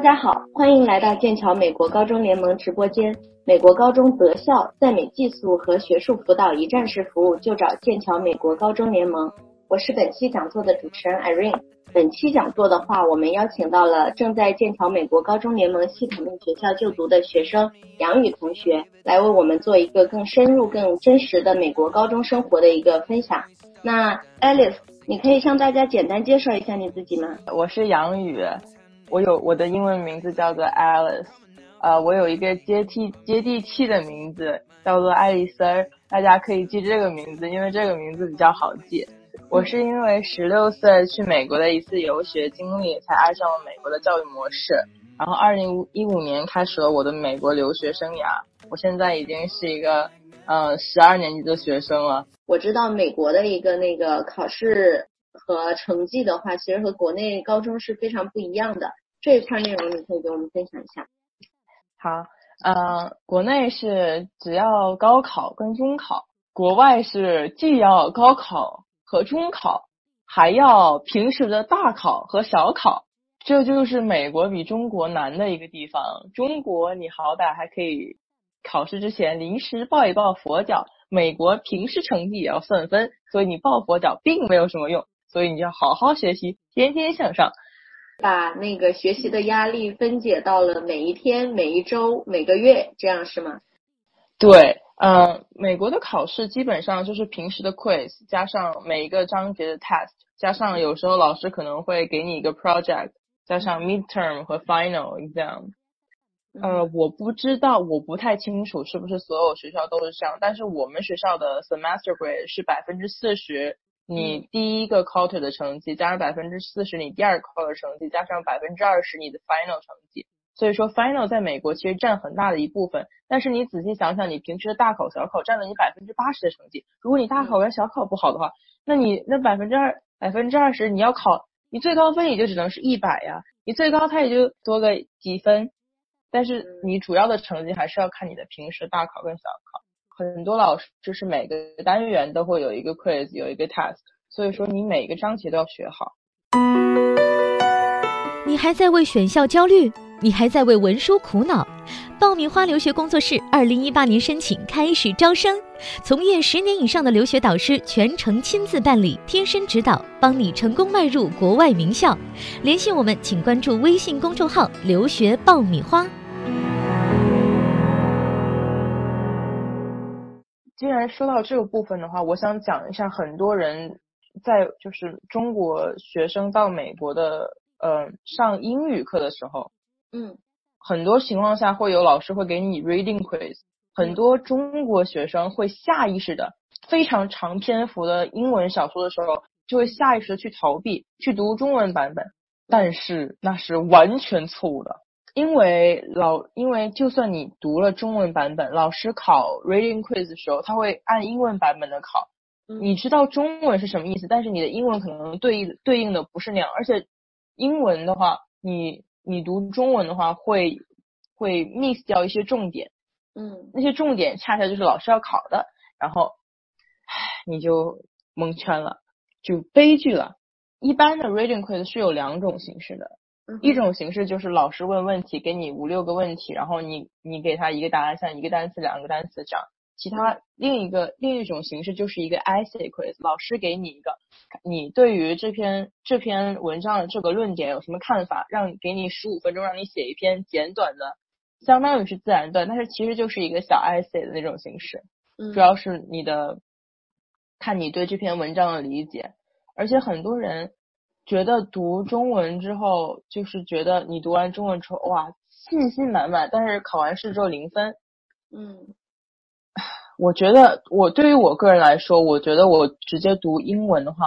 大家好，欢迎来到剑桥美国高中联盟直播间。美国高中择校、在美寄宿和学术辅导一站式服务，就找剑桥美国高中联盟。我是本期讲座的主持人 Irene。本期讲座的话，我们邀请到了正在剑桥美国高中联盟系统内学校就读的学生杨宇同学，来为我们做一个更深入、更真实的美国高中生活的一个分享。那 Alice，你可以向大家简单介绍一下你自己吗？我是杨宇。我有我的英文名字叫做 Alice，呃，我有一个接地接地气的名字叫做爱丽丝儿，大家可以记这个名字，因为这个名字比较好记。我是因为十六岁去美国的一次游学经历，才爱上了美国的教育模式，然后二零一五年开始了我的美国留学生涯。我现在已经是一个呃十二年级的学生了。我知道美国的一个那个考试和成绩的话，其实和国内高中是非常不一样的。这一块内容你可以给我们分享一下。好，呃，国内是只要高考跟中考，国外是既要高考和中考，还要平时的大考和小考。这就是美国比中国难的一个地方。中国你好歹还可以考试之前临时抱一抱佛脚，美国平时成绩也要算分，所以你抱佛脚并没有什么用，所以你要好好学习，天天向上。把那个学习的压力分解到了每一天、每一周、每个月，这样是吗？对，嗯，美国的考试基本上就是平时的 quiz，加上每一个章节的 test，加上有时候老师可能会给你一个 project，加上 midterm 和 final exam。呃，我不知道，我不太清楚是不是所有学校都是这样，但是我们学校的 semester grade 是百分之四十。你第一个 quarter 的成绩加上百分之四十，你第二个 quarter 成绩加上百分之二十，你的 final 成绩。所以说 final 在美国其实占很大的一部分。但是你仔细想想，你平时的大考小考占了你百分之八十的成绩。如果你大考跟小考不好的话，那你那百分之二百分之二十你要考，你最高分也就只能是一百呀。你最高它也就多个几分，但是你主要的成绩还是要看你的平时大考跟小考。很多老师就是每个单元都会有一个 quiz，有一个 task，所以说你每个章节都要学好。你还在为选校焦虑？你还在为文书苦恼？爆米花留学工作室二零一八年申请开始招生，从业十年以上的留学导师全程亲自办理，贴身指导，帮你成功迈入国外名校。联系我们，请关注微信公众号“留学爆米花”。既然说到这个部分的话，我想讲一下很多人在就是中国学生到美国的呃上英语课的时候，嗯，很多情况下会有老师会给你 reading quiz，很多中国学生会下意识的非常长篇幅的英文小说的时候，就会下意识的去逃避去读中文版本，但是那是完全错误的。因为老，因为就算你读了中文版本，老师考 reading quiz 的时候，他会按英文版本的考。你知道中文是什么意思，但是你的英文可能对应对应的不是那样。而且英文的话，你你读中文的话，会会 miss 掉一些重点。嗯，那些重点恰恰就是老师要考的，然后，唉，你就蒙圈了，就悲剧了。一般的 reading quiz 是有两种形式的。一种形式就是老师问问题，给你五六个问题，然后你你给他一个答案，像一个单词、两个单词这样。其他另一个另一种形式就是一个 essay quiz，老师给你一个，你对于这篇这篇文章的这个论点有什么看法？让给你十五分钟，让你写一篇简短的，相当于是自然段，但是其实就是一个小 essay 的那种形式。主要是你的看你对这篇文章的理解，而且很多人。觉得读中文之后，就是觉得你读完中文之后，哇，信心满满。但是考完试之后零分。嗯，我觉得我对于我个人来说，我觉得我直接读英文的话，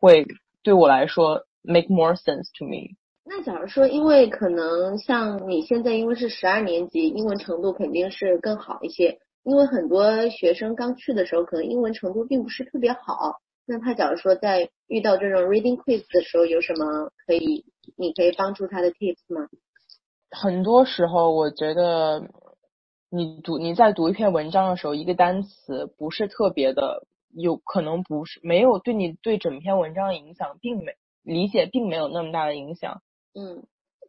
会对我来说 make more sense to me。那假如说，因为可能像你现在因为是十二年级，英文程度肯定是更好一些。因为很多学生刚去的时候，可能英文程度并不是特别好。那他假如说在遇到这种 reading quiz 的时候，有什么可以你可以帮助他的 tips 吗？很多时候，我觉得你读你在读一篇文章的时候，一个单词不是特别的，有可能不是没有对你对整篇文章的影响，并没理解并没有那么大的影响。嗯，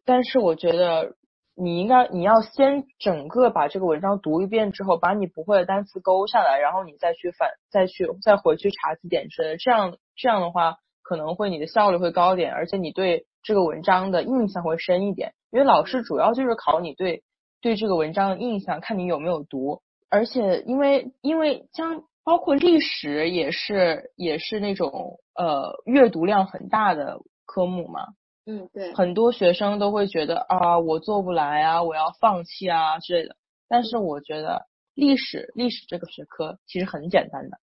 但是我觉得你应该你要先整个把这个文章读一遍之后，把你不会的单词勾下来，然后你再去反再去再回去查字典之类的，这样这样的话可能会你的效率会高点，而且你对这个文章的印象会深一点，因为老师主要就是考你对对这个文章的印象，看你有没有读，而且因为因为将包括历史也是也是那种呃阅读量很大的科目嘛。嗯，对，很多学生都会觉得啊，我做不来啊，我要放弃啊之类的。但是我觉得历史，历史这个学科其实很简单的。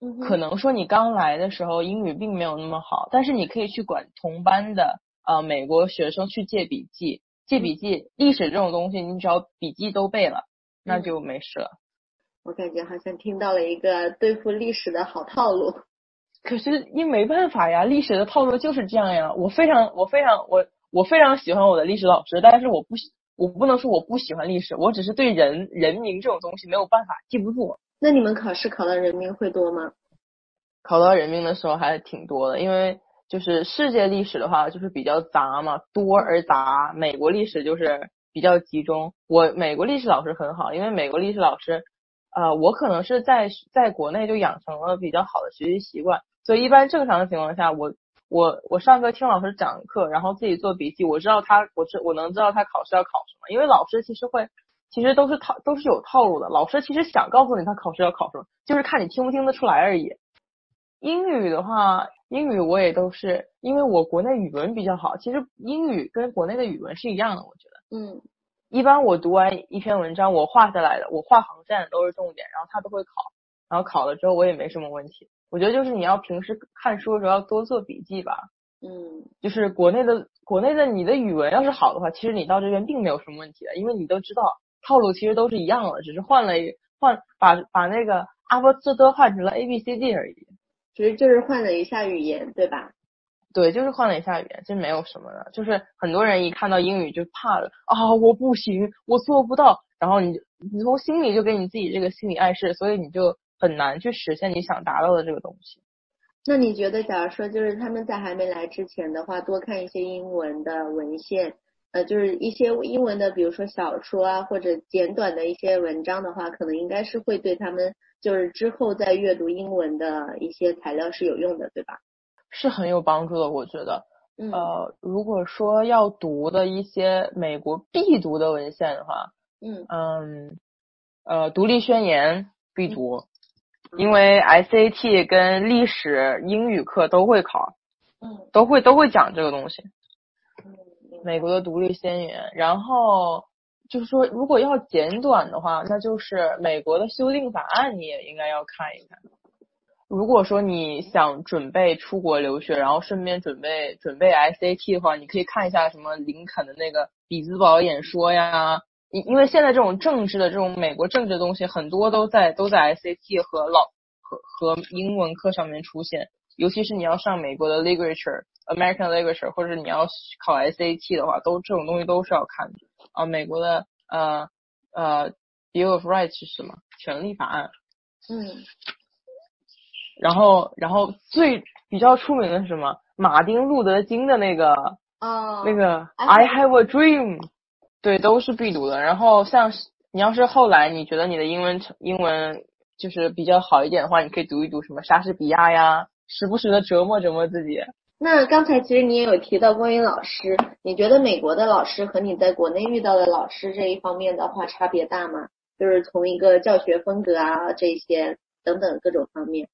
嗯，可能说你刚来的时候英语并没有那么好，但是你可以去管同班的呃美国学生去借笔记，借笔记。历史这种东西，你只要笔记都背了，那就没事了。我感觉好像听到了一个对付历史的好套路。可是因没办法呀，历史的套路就是这样呀。我非常我非常我我非常喜欢我的历史老师，但是我不喜我不能说我不喜欢历史，我只是对人人名这种东西没有办法记不住。那你们考试考到人名会多吗？考到人名的时候还是挺多的，因为就是世界历史的话就是比较杂嘛，多而杂。美国历史就是比较集中。我美国历史老师很好，因为美国历史老师，呃，我可能是在在国内就养成了比较好的学习习惯。所以一般正常的情况下，我我我上课听老师讲课，然后自己做笔记，我知道他，我知我能知道他考试要考什么，因为老师其实会，其实都是套都是有套路的。老师其实想告诉你他考试要考什么，就是看你听不听得出来而已。英语的话，英语我也都是，因为我国内语文比较好，其实英语跟国内的语文是一样的，我觉得。嗯。一般我读完一篇文章，我画下来的，我画航线都是重点，然后他都会考，然后考了之后我也没什么问题。我觉得就是你要平时看书的时候要多做笔记吧。嗯，就是国内的国内的你的语文要是好的话，其实你到这边并没有什么问题的，因为你都知道套路其实都是一样的，只是换了换把把那个阿波斯多换成了 A B C D 而已。其实就是换了一下语言，对吧？对，就是换了一下语言，其实没有什么的。就是很多人一看到英语就怕了啊，我不行，我做不到，然后你你从心里就给你自己这个心理暗示，所以你就。很难去实现你想达到的这个东西。那你觉得，假如说就是他们在还没来之前的话，多看一些英文的文献，呃，就是一些英文的，比如说小说啊，或者简短的一些文章的话，可能应该是会对他们就是之后再阅读英文的一些材料是有用的，对吧？是很有帮助的，我觉得。呃，如果说要读的一些美国必读的文献的话，嗯嗯，呃，独立宣言必读。因为 SAT 跟历史、英语课都会考，嗯，都会都会讲这个东西。嗯，美国的独立宣言，然后就是说，如果要简短的话，那就是美国的修订法案，你也应该要看一看。如果说你想准备出国留学，然后顺便准备准备 SAT 的话，你可以看一下什么林肯的那个比兹堡演说呀。因因为现在这种政治的这种美国政治的东西很多都在都在 SAT 和老和和英文课上面出现，尤其是你要上美国的 literature American literature 或者你要考 SAT 的话，都这种东西都是要看的啊。美国的呃呃 Bill of Rights 是什么？权利法案。嗯。然后然后最比较出名的是什么？马丁路德金的那个哦那个 I have a dream。对，都是必读的。然后像你要是后来你觉得你的英文英文就是比较好一点的话，你可以读一读什么莎士比亚呀，时不时的折磨折磨自己。那刚才其实你也有提到关于老师，你觉得美国的老师和你在国内遇到的老师这一方面的话差别大吗？就是从一个教学风格啊这些等等各种方面。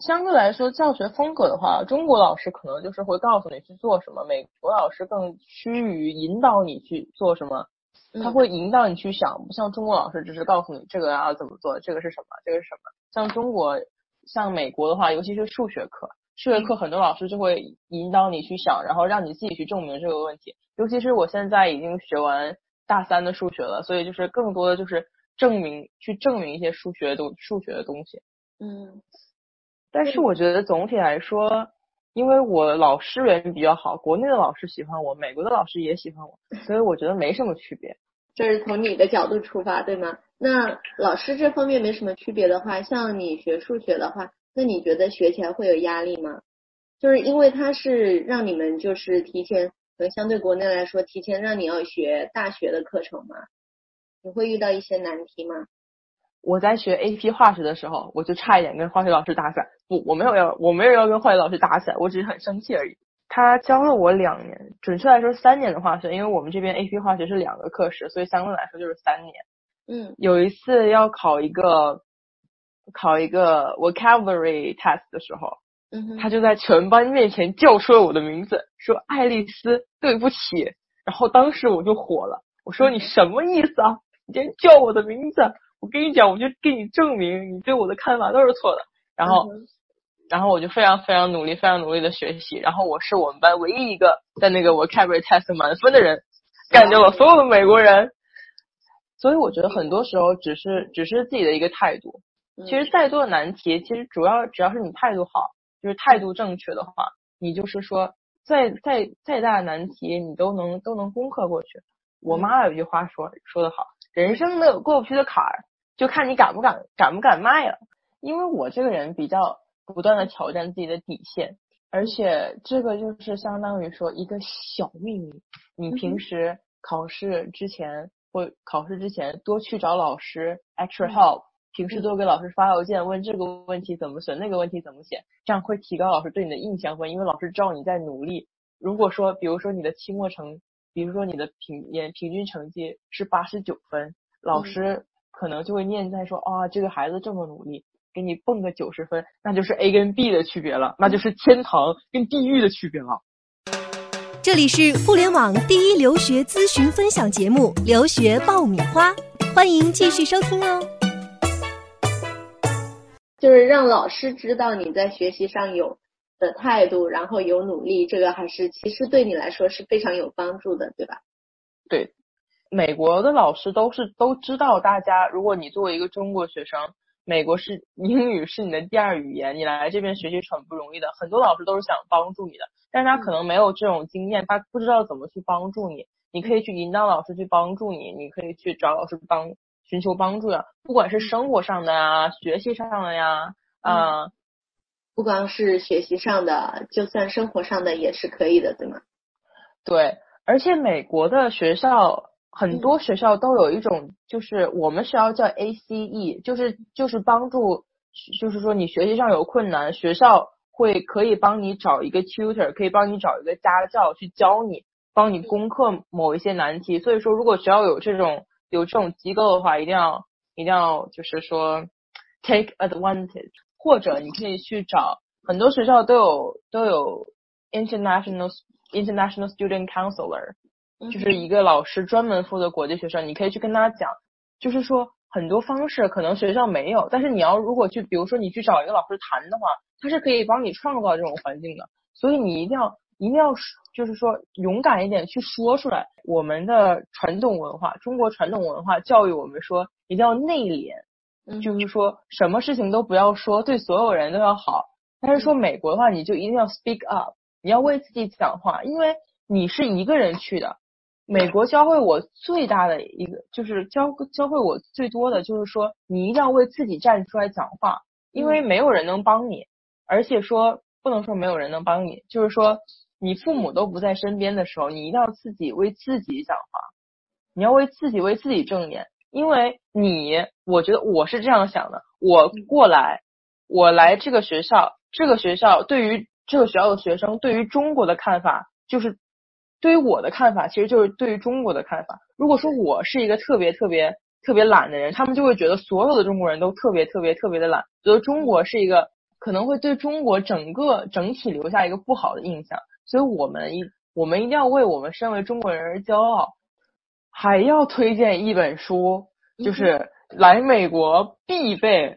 相对来说，教学风格的话，中国老师可能就是会告诉你去做什么，美国老师更趋于引导你去做什么，他会引导你去想，不像中国老师只是告诉你这个要怎么做，这个是什么，这个是什么。像中国，像美国的话，尤其是数学课，数学课很多老师就会引导你去想，然后让你自己去证明这个问题。尤其是我现在已经学完大三的数学了，所以就是更多的就是证明，去证明一些数学东数学的东西。嗯。但是我觉得总体来说，因为我老师人比较好，国内的老师喜欢我，美国的老师也喜欢我，所以我觉得没什么区别。这是从你的角度出发，对吗？那老师这方面没什么区别的话，像你学数学的话，那你觉得学起来会有压力吗？就是因为他是让你们就是提前可能相对国内来说，提前让你要学大学的课程嘛？你会遇到一些难题吗？我在学 AP 化学的时候，我就差一点跟化学老师打起来。不，我没有要，我没有要跟化学老师打起来，我只是很生气而已。他教了我两年，准确来说三年的化学，因为我们这边 AP 化学是两个课时，所以相对来说就是三年。嗯，有一次要考一个考一个 vocabulary test 的时候，嗯，他就在全班面前叫出了我的名字，说爱丽丝，对不起。然后当时我就火了，我说你什么意思啊？你竟然叫我的名字！我跟你讲，我就给你证明，你对我的看法都是错的。然后，然后我就非常非常努力，非常努力的学习。然后我是我们班唯一一个在那个 vocabulary test 满分的人，干掉了所有的美国人。所以我觉得很多时候只是只是自己的一个态度。其实再多的难题，其实主要只要是你态度好，就是态度正确的话，你就是说再再再大的难题，你都能都能攻克过去。我妈有一句话说说的好，人生没有过不去的坎儿，就看你敢不敢敢不敢迈了。因为我这个人比较不断的挑战自己的底线，而且这个就是相当于说一个小秘密，你平时考试之前或考试之前多去找老师 extra help。平时多给老师发邮件，问这个问题怎么写，那个问题怎么写，这样会提高老师对你的印象分，因为老师知道你在努力。如果说，比如说你的期末成，比如说你的平年平均成绩是八十九分，老师可能就会念在说啊，这个孩子这么努力，给你蹦个九十分，那就是 A 跟 B 的区别了，那就是天堂跟地狱的区别了。这里是互联网第一留学咨询分享节目《留学爆米花》，欢迎继续收听哦。就是让老师知道你在学习上有的态度，然后有努力，这个还是其实对你来说是非常有帮助的，对吧？对，美国的老师都是都知道，大家如果你作为一个中国学生，美国是英语是你的第二语言，你来这边学习是很不容易的。很多老师都是想帮助你的，但是他可能没有这种经验，他不知道怎么去帮助你。你可以去引导老师去帮助你，你可以去找老师帮。寻求帮助呀，不管是生活上的呀，学习上的呀，啊，不光是学习上的，就算生活上的也是可以的，对吗？对，而且美国的学校很多学校都有一种，就是我们学校叫 ACE，就是就是帮助，就是说你学习上有困难，学校会可以帮你找一个 tutor，可以帮你找一个家教去教你，帮你攻克某一些难题。所以说，如果学校有这种。有这种机构的话，一定要一定要就是说 take advantage，或者你可以去找很多学校都有都有 international international student counselor，就是一个老师专门负责国际学生，你可以去跟他讲，就是说很多方式可能学校没有，但是你要如果去，比如说你去找一个老师谈的话，他是可以帮你创造这种环境的，所以你一定要。一定要就是说勇敢一点去说出来。我们的传统文化，中国传统文化教育我们说一定要内敛，就是说什么事情都不要说，对所有人都要好。但是说美国的话，你就一定要 speak up，你要为自己讲话，因为你是一个人去的。美国教会我最大的一个就是教教会我最多的就是说，你一定要为自己站出来讲话，因为没有人能帮你，而且说不能说没有人能帮你，就是说。你父母都不在身边的时候，你一定要自己为自己讲话，你要为自己为自己正言，因为你，我觉得我是这样想的，我过来，我来这个学校，这个学校对于这个学校的学生，对于中国的看法，就是对于我的看法，其实就是对于中国的看法。如果说我是一个特别特别特别懒的人，他们就会觉得所有的中国人都特别特别特别的懒，觉得中国是一个可能会对中国整个整体留下一个不好的印象。所以我们一我们一定要为我们身为中国人而骄傲，还要推荐一本书，就是来美国必备，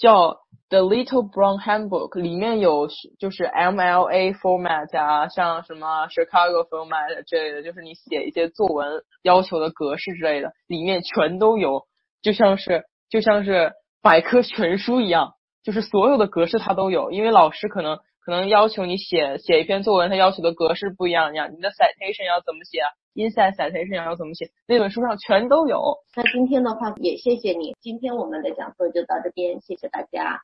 叫《The Little Brown Handbook》，里面有就是 MLA format 啊，像什么 Chicago format 之类的，就是你写一些作文要求的格式之类的，里面全都有，就像是就像是百科全书一样，就是所有的格式它都有，因为老师可能。可能要求你写写一篇作文，它要求的格式不一样，样你的 citation 要怎么写，inside citation 要怎么写，那本书上全都有。那今天的话也谢谢你，今天我们的讲座就到这边，谢谢大家。